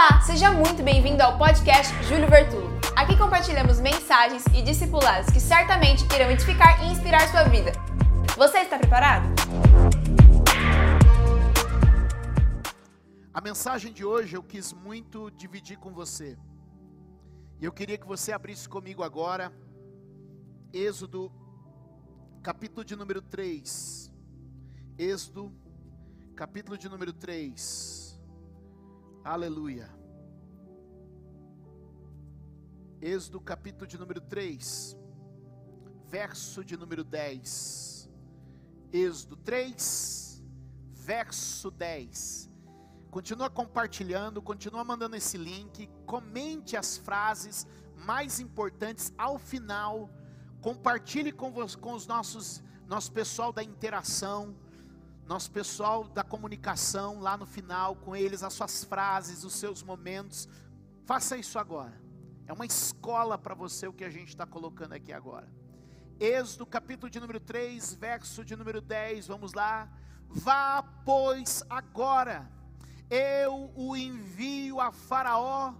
Olá, seja muito bem-vindo ao podcast Júlio Vertulo. Aqui compartilhamos mensagens e discipulados que certamente irão edificar e inspirar sua vida. Você está preparado? A mensagem de hoje eu quis muito dividir com você. E eu queria que você abrisse comigo agora Êxodo, capítulo de número 3. Êxodo, capítulo de número 3. Aleluia. Êxodo capítulo de número 3, verso de número 10. Êxodo 3, verso 10. Continua compartilhando, continua mandando esse link, comente as frases mais importantes ao final, compartilhe com, com os nossos, nosso pessoal da interação nosso pessoal da comunicação lá no final com eles, as suas frases, os seus momentos. Faça isso agora. É uma escola para você o que a gente está colocando aqui agora. Êxodo capítulo de número 3, verso de número 10, vamos lá. Vá, pois, agora, eu o envio a Faraó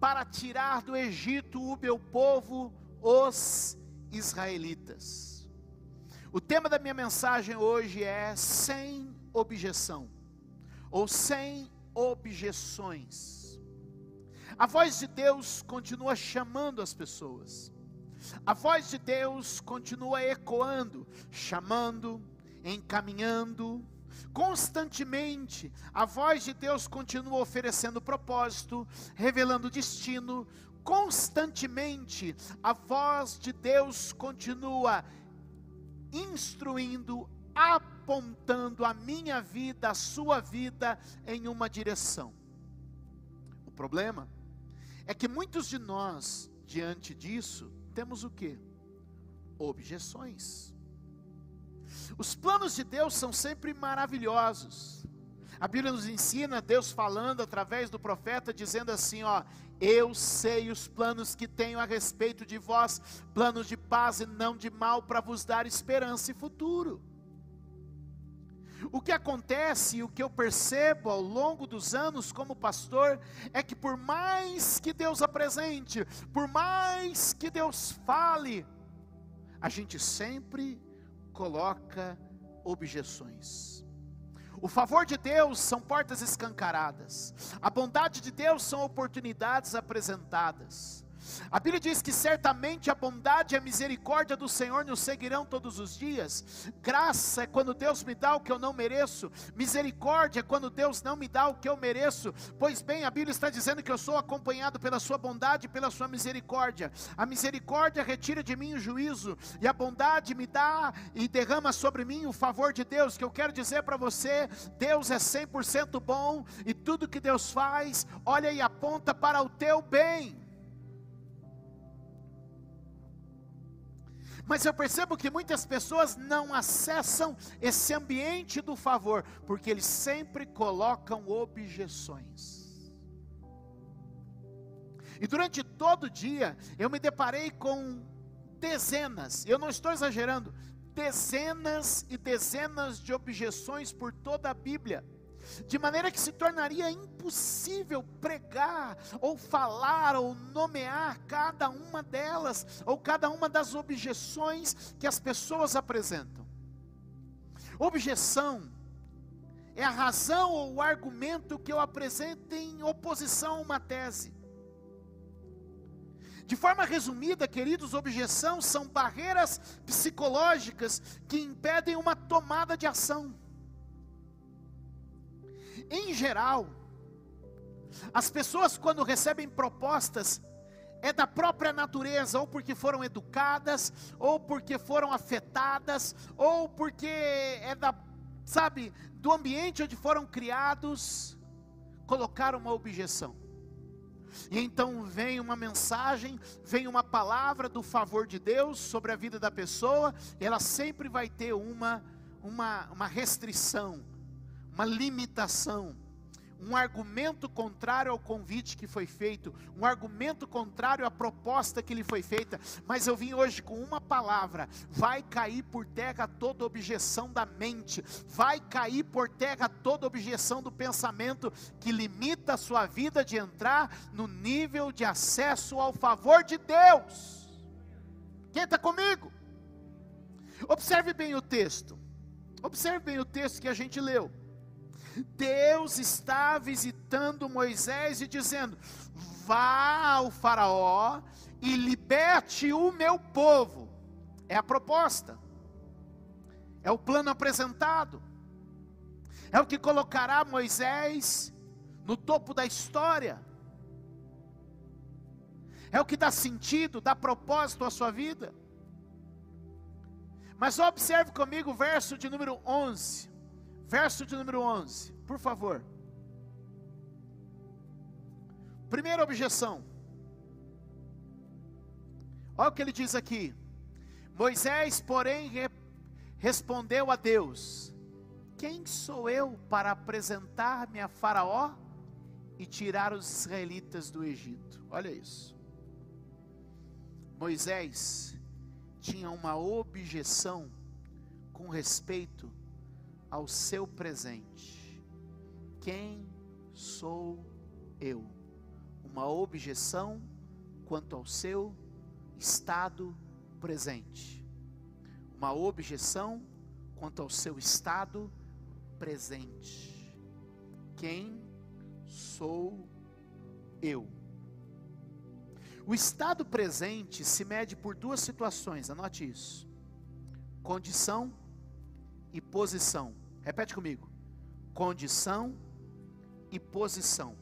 para tirar do Egito o meu povo, os israelitas. O tema da minha mensagem hoje é sem objeção, ou sem objeções. A voz de Deus continua chamando as pessoas, a voz de Deus continua ecoando, chamando, encaminhando, constantemente, a voz de Deus continua oferecendo propósito, revelando destino, constantemente, a voz de Deus continua instruindo, apontando a minha vida, a sua vida em uma direção. O problema é que muitos de nós, diante disso, temos o que? Objeções. Os planos de Deus são sempre maravilhosos. A Bíblia nos ensina Deus falando através do profeta, dizendo assim: ó, eu sei os planos que tenho a respeito de vós, planos de paz e não de mal, para vos dar esperança e futuro. O que acontece, o que eu percebo ao longo dos anos como pastor, é que por mais que Deus apresente, por mais que Deus fale, a gente sempre coloca objeções. O favor de Deus são portas escancaradas. A bondade de Deus são oportunidades apresentadas. A Bíblia diz que certamente a bondade e a misericórdia do Senhor nos seguirão todos os dias. Graça é quando Deus me dá o que eu não mereço. Misericórdia é quando Deus não me dá o que eu mereço. Pois bem, a Bíblia está dizendo que eu sou acompanhado pela sua bondade e pela sua misericórdia. A misericórdia retira de mim o juízo e a bondade me dá e derrama sobre mim o favor de Deus. Que eu quero dizer para você, Deus é 100% bom e tudo que Deus faz, olha e aponta para o teu bem. Mas eu percebo que muitas pessoas não acessam esse ambiente do favor, porque eles sempre colocam objeções. E durante todo o dia eu me deparei com dezenas, eu não estou exagerando, dezenas e dezenas de objeções por toda a Bíblia de maneira que se tornaria impossível pregar, ou falar, ou nomear cada uma delas, ou cada uma das objeções que as pessoas apresentam. Objeção é a razão ou o argumento que eu apresento em oposição a uma tese. De forma resumida, queridos, objeção são barreiras psicológicas que impedem uma tomada de ação. Em geral, as pessoas quando recebem propostas, é da própria natureza, ou porque foram educadas, ou porque foram afetadas, ou porque é da, sabe, do ambiente onde foram criados, colocar uma objeção. E então vem uma mensagem, vem uma palavra do favor de Deus sobre a vida da pessoa, ela sempre vai ter uma, uma, uma restrição, uma limitação, um argumento contrário ao convite que foi feito, um argumento contrário à proposta que lhe foi feita, mas eu vim hoje com uma palavra: vai cair por terra toda objeção da mente, vai cair por terra toda objeção do pensamento que limita a sua vida de entrar no nível de acesso ao favor de Deus. Quem está comigo? Observe bem o texto. Observe bem o texto que a gente leu. Deus está visitando Moisés e dizendo: Vá ao Faraó e liberte o meu povo. É a proposta, é o plano apresentado, é o que colocará Moisés no topo da história, é o que dá sentido, dá propósito à sua vida. Mas observe comigo o verso de número 11. Verso de número 11, por favor. Primeira objeção. Olha o que ele diz aqui. Moisés, porém, re respondeu a Deus: Quem sou eu para apresentar-me a Faraó e tirar os israelitas do Egito? Olha isso. Moisés tinha uma objeção com respeito ao seu presente. Quem sou eu? Uma objeção quanto ao seu estado presente. Uma objeção quanto ao seu estado presente. Quem sou eu? O estado presente se mede por duas situações, anote isso: condição e posição. Repete comigo: condição e posição.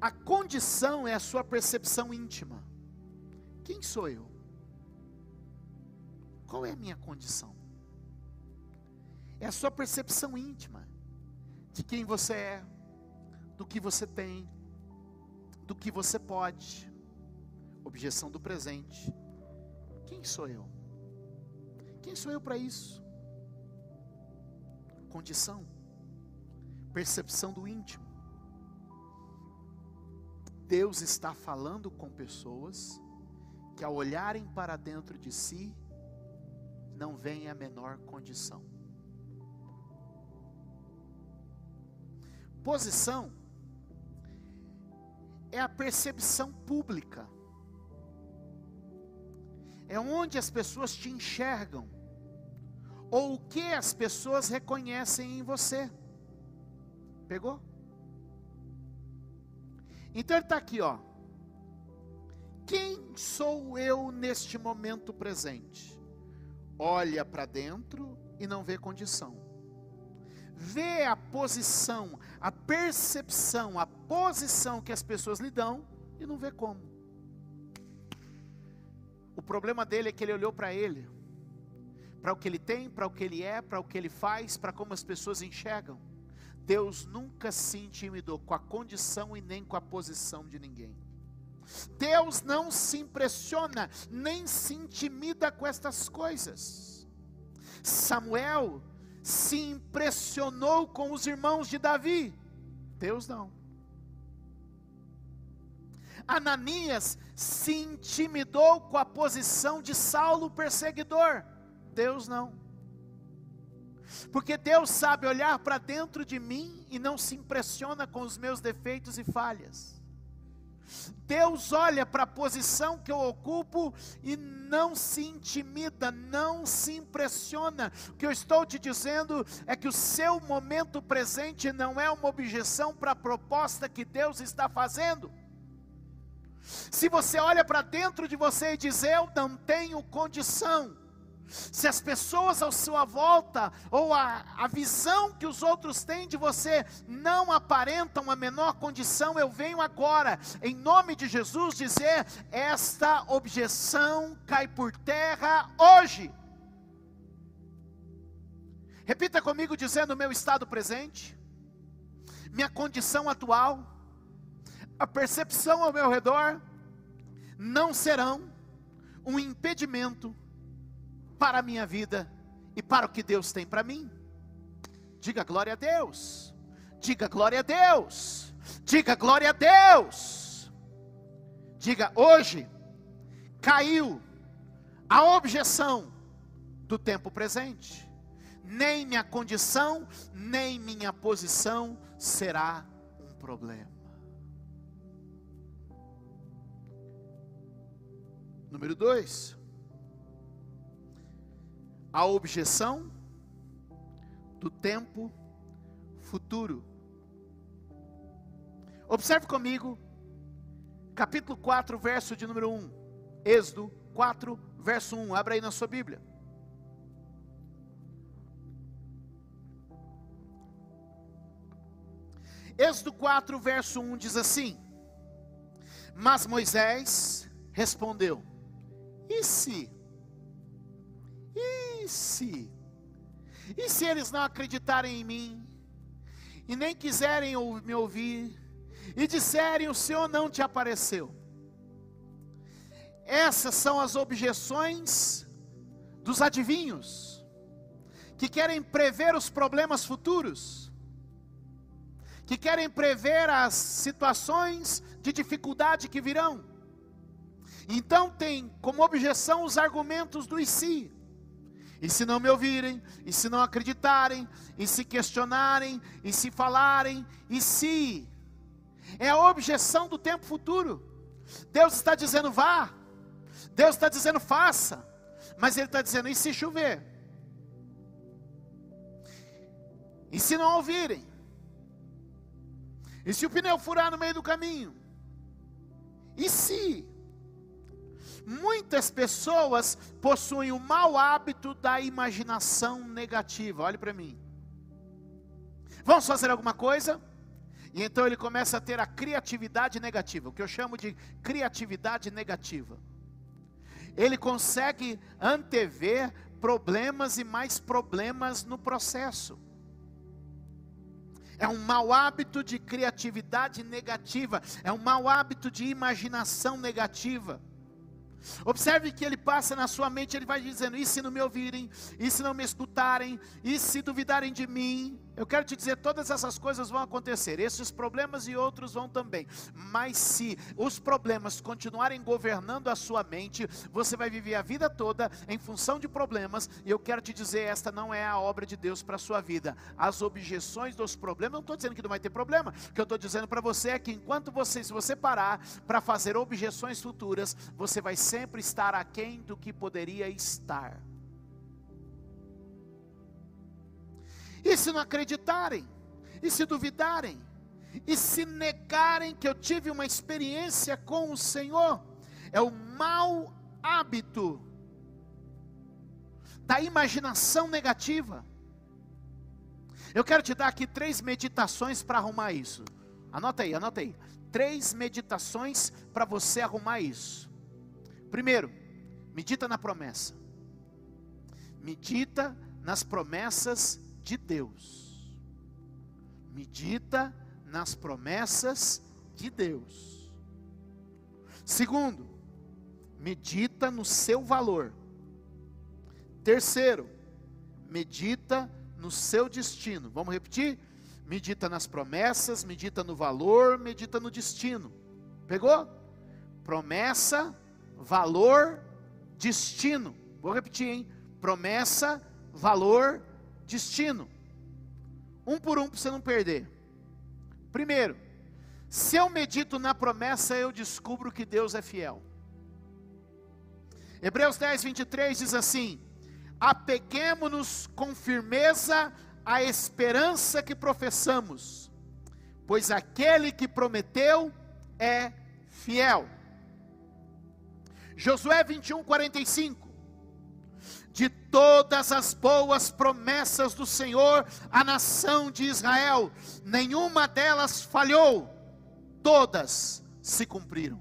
A condição é a sua percepção íntima. Quem sou eu? Qual é a minha condição? É a sua percepção íntima de quem você é, do que você tem, do que você pode. Objeção do presente. Quem sou eu? Quem sou eu para isso? Condição, percepção do íntimo. Deus está falando com pessoas que, ao olharem para dentro de si, não veem a menor condição. Posição é a percepção pública. É onde as pessoas te enxergam, ou o que as pessoas reconhecem em você. Pegou? Então ele está aqui, ó. Quem sou eu neste momento presente? Olha para dentro e não vê condição vê a posição, a percepção, a posição que as pessoas lhe dão e não vê como. O problema dele é que ele olhou para ele, para o que ele tem, para o que ele é, para o que ele faz, para como as pessoas enxergam. Deus nunca se intimidou com a condição e nem com a posição de ninguém. Deus não se impressiona, nem se intimida com estas coisas. Samuel se impressionou com os irmãos de Davi. Deus não. Ananias se intimidou com a posição de Saulo perseguidor. Deus não. Porque Deus sabe olhar para dentro de mim e não se impressiona com os meus defeitos e falhas. Deus olha para a posição que eu ocupo e não se intimida, não se impressiona. O que eu estou te dizendo é que o seu momento presente não é uma objeção para a proposta que Deus está fazendo. Se você olha para dentro de você e diz: Eu não tenho condição, se as pessoas à sua volta, ou a, a visão que os outros têm de você, não aparentam a menor condição, eu venho agora, em nome de Jesus, dizer: esta objeção cai por terra hoje. Repita comigo, dizendo: meu estado presente, minha condição atual, a percepção ao meu redor, não serão um impedimento para a minha vida e para o que Deus tem para mim. Diga glória a Deus. Diga glória a Deus. Diga glória a Deus. Diga hoje caiu a objeção do tempo presente. Nem minha condição, nem minha posição será um problema. Número dois, a objeção do tempo futuro. Observe comigo, capítulo 4, verso de número 1. Êxodo 4, verso 1. Abra aí na sua Bíblia. Êxodo 4, verso 1 diz assim: Mas Moisés respondeu: E se? E se? E se eles não acreditarem em mim, e nem quiserem me ouvir, e disserem: O Senhor não te apareceu? Essas são as objeções dos adivinhos, que querem prever os problemas futuros, que querem prever as situações de dificuldade que virão. Então tem como objeção os argumentos do e se. E se não me ouvirem, e se não acreditarem, e se questionarem, e se falarem, e se. É a objeção do tempo futuro. Deus está dizendo vá, Deus está dizendo faça, mas Ele está dizendo e se chover? E se não ouvirem? E se o pneu furar no meio do caminho? E se? Muitas pessoas possuem o mau hábito da imaginação negativa. Olhe para mim. Vamos fazer alguma coisa? E então ele começa a ter a criatividade negativa, o que eu chamo de criatividade negativa. Ele consegue antever problemas e mais problemas no processo. É um mau hábito de criatividade negativa, é um mau hábito de imaginação negativa. Observe que ele passa na sua mente, ele vai dizendo: e se não me ouvirem, e se não me escutarem, e se duvidarem de mim? Eu quero te dizer, todas essas coisas vão acontecer, esses problemas e outros vão também. Mas se os problemas continuarem governando a sua mente, você vai viver a vida toda em função de problemas, e eu quero te dizer, esta não é a obra de Deus para a sua vida. As objeções dos problemas, não estou dizendo que não vai ter problema, o que eu estou dizendo para você é que enquanto você, se você parar para fazer objeções futuras, você vai sempre estar aquém do que poderia estar. E se não acreditarem? E se duvidarem? E se negarem que eu tive uma experiência com o Senhor? É o mau hábito da imaginação negativa. Eu quero te dar aqui três meditações para arrumar isso. Anota aí, anota aí. Três meditações para você arrumar isso. Primeiro, medita na promessa. Medita nas promessas de Deus. Medita nas promessas de Deus. Segundo, medita no seu valor. Terceiro, medita no seu destino. Vamos repetir? Medita nas promessas, medita no valor, medita no destino. Pegou? Promessa, valor, destino. Vou repetir, hein? Promessa, valor, destino. Um por um para você não perder. Primeiro, se eu medito na promessa, eu descubro que Deus é fiel. Hebreus 10, 23 diz assim: Apeguemos-nos com firmeza à esperança que professamos, pois aquele que prometeu é fiel. Josué 21, 45 de todas as boas promessas do Senhor à nação de Israel, nenhuma delas falhou, todas se cumpriram.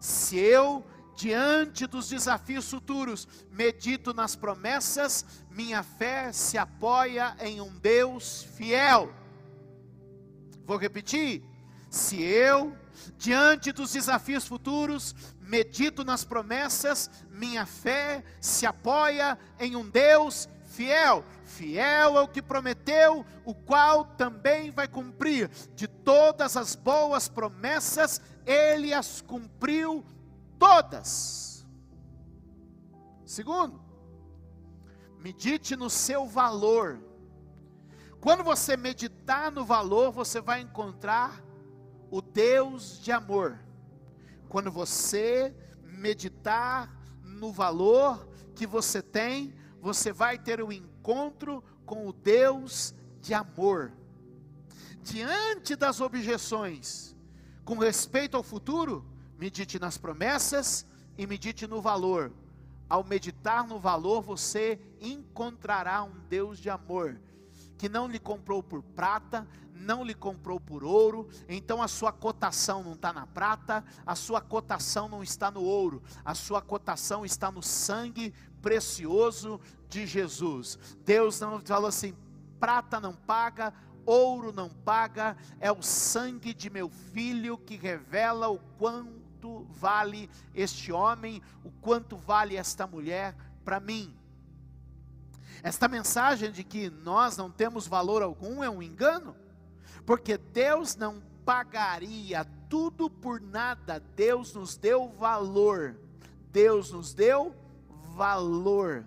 Se eu, diante dos desafios futuros, medito nas promessas, minha fé se apoia em um Deus fiel. Vou repetir: se eu, diante dos desafios futuros, medito nas promessas, minha fé se apoia em um Deus fiel, fiel é o que prometeu, o qual também vai cumprir. De todas as boas promessas, ele as cumpriu todas. Segundo, medite no seu valor. Quando você meditar no valor, você vai encontrar o Deus de amor. Quando você meditar no valor que você tem, você vai ter um encontro com o Deus de amor. Diante das objeções com respeito ao futuro, medite nas promessas e medite no valor. Ao meditar no valor, você encontrará um Deus de amor que não lhe comprou por prata, não lhe comprou por ouro, então a sua cotação não está na prata, a sua cotação não está no ouro, a sua cotação está no sangue precioso de Jesus. Deus não falou assim: prata não paga, ouro não paga, é o sangue de meu filho que revela o quanto vale este homem, o quanto vale esta mulher para mim. Esta mensagem de que nós não temos valor algum é um engano, porque Deus não pagaria tudo por nada, Deus nos deu valor, Deus nos deu valor.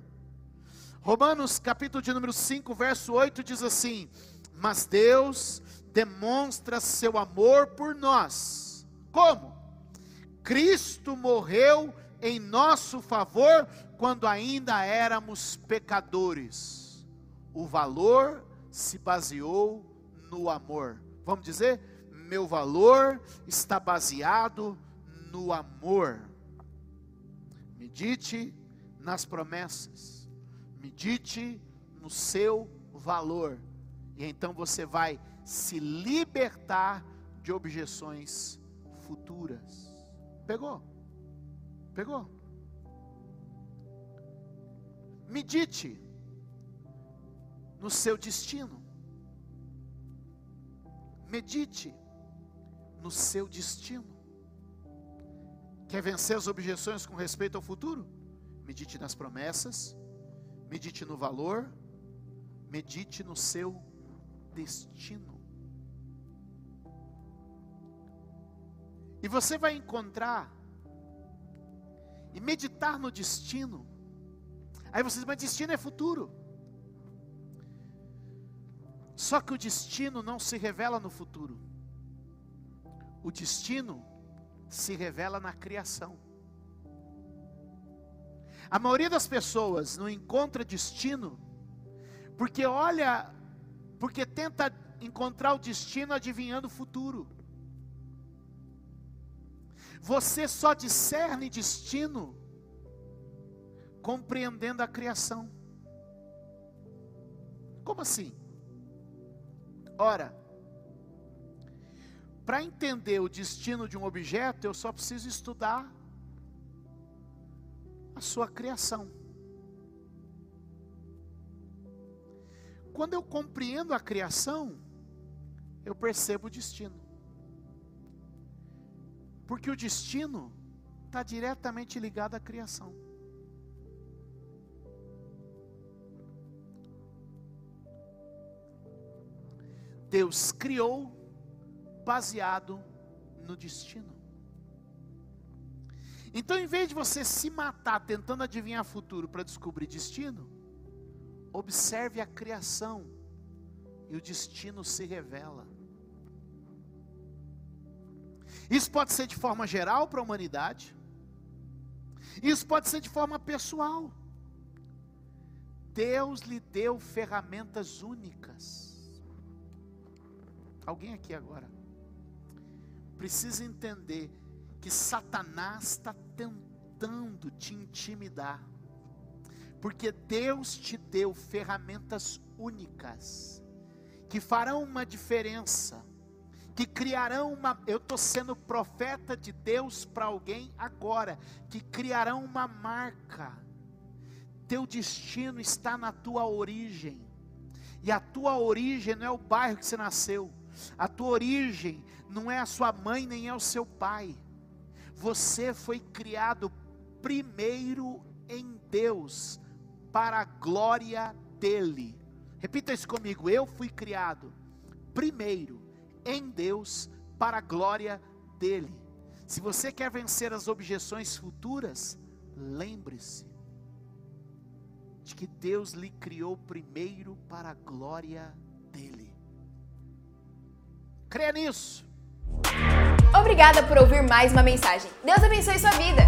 Romanos capítulo de número 5, verso 8 diz assim: Mas Deus demonstra seu amor por nós. Como? Cristo morreu em nosso favor quando ainda éramos pecadores. O valor se baseou no amor. Vamos dizer? Meu valor está baseado no amor. Medite nas promessas, medite no seu valor, e então você vai se libertar de objeções futuras. Pegou? Pegou? Medite no seu destino. Medite no seu destino. Quer vencer as objeções com respeito ao futuro? Medite nas promessas, medite no valor, medite no seu destino. E você vai encontrar e meditar no destino Aí você diz, mas destino é futuro. Só que o destino não se revela no futuro. O destino se revela na criação. A maioria das pessoas não encontra destino porque olha, porque tenta encontrar o destino adivinhando o futuro. Você só discerne destino compreendendo a criação. Como assim? Ora, para entender o destino de um objeto, eu só preciso estudar a sua criação. Quando eu compreendo a criação, eu percebo o destino. Porque o destino está diretamente ligado à criação. Deus criou baseado no destino. Então, em vez de você se matar tentando adivinhar futuro para descobrir destino, observe a criação e o destino se revela. Isso pode ser de forma geral para a humanidade, isso pode ser de forma pessoal. Deus lhe deu ferramentas únicas Alguém aqui agora precisa entender que Satanás está tentando te intimidar, porque Deus te deu ferramentas únicas que farão uma diferença, que criarão uma. Eu estou sendo profeta de Deus para alguém agora, que criarão uma marca. Teu destino está na tua origem, e a tua origem não é o bairro que você nasceu, a tua origem não é a sua mãe nem é o seu pai. Você foi criado primeiro em Deus, para a glória dele. Repita isso comigo. Eu fui criado primeiro em Deus para a glória dele. Se você quer vencer as objeções futuras, lembre-se de que Deus lhe criou primeiro para a glória dele. Creia nisso. Obrigada por ouvir mais uma mensagem. Deus abençoe sua vida.